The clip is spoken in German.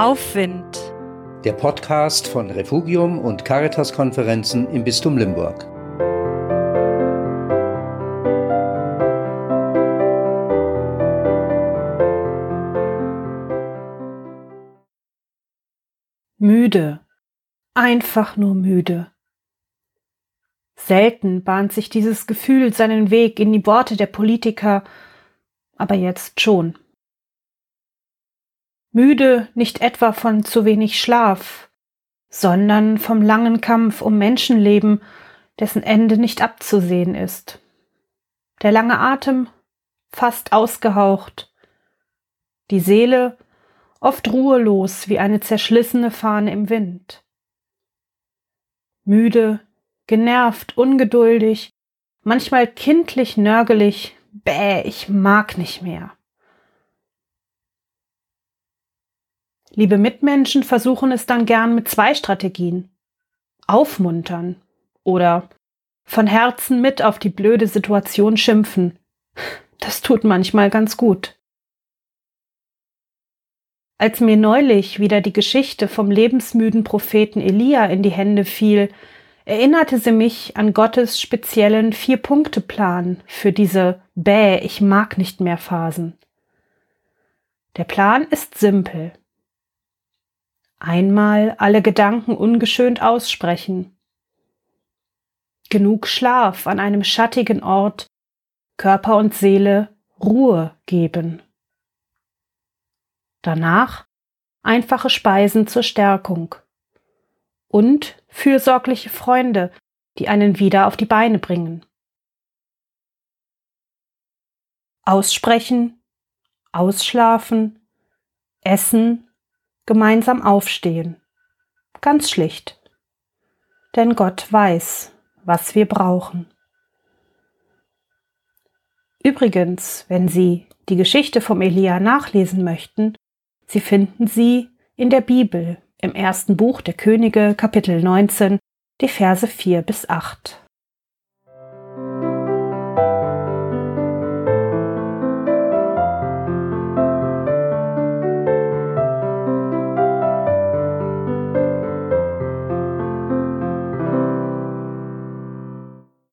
Aufwind. Der Podcast von Refugium und Caritas-Konferenzen im Bistum Limburg. Müde. Einfach nur müde. Selten bahnt sich dieses Gefühl seinen Weg in die Worte der Politiker, aber jetzt schon. Müde nicht etwa von zu wenig Schlaf, sondern vom langen Kampf um Menschenleben, dessen Ende nicht abzusehen ist. Der lange Atem fast ausgehaucht, die Seele oft ruhelos wie eine zerschlissene Fahne im Wind. Müde, genervt, ungeduldig, manchmal kindlich nörgelig, bäh, ich mag nicht mehr. Liebe Mitmenschen versuchen es dann gern mit zwei Strategien. Aufmuntern oder von Herzen mit auf die blöde Situation schimpfen. Das tut manchmal ganz gut. Als mir neulich wieder die Geschichte vom lebensmüden Propheten Elia in die Hände fiel, erinnerte sie mich an Gottes speziellen Vier-Punkte-Plan für diese Bäh, ich mag nicht mehr Phasen. Der Plan ist simpel. Einmal alle Gedanken ungeschönt aussprechen. Genug Schlaf an einem schattigen Ort, Körper und Seele Ruhe geben. Danach einfache Speisen zur Stärkung und fürsorgliche Freunde, die einen wieder auf die Beine bringen. Aussprechen, ausschlafen, essen, gemeinsam aufstehen. Ganz schlicht. Denn Gott weiß, was wir brauchen. Übrigens, wenn Sie die Geschichte vom Elia nachlesen möchten, Sie finden sie in der Bibel im ersten Buch der Könige, Kapitel 19, die Verse 4 bis 8.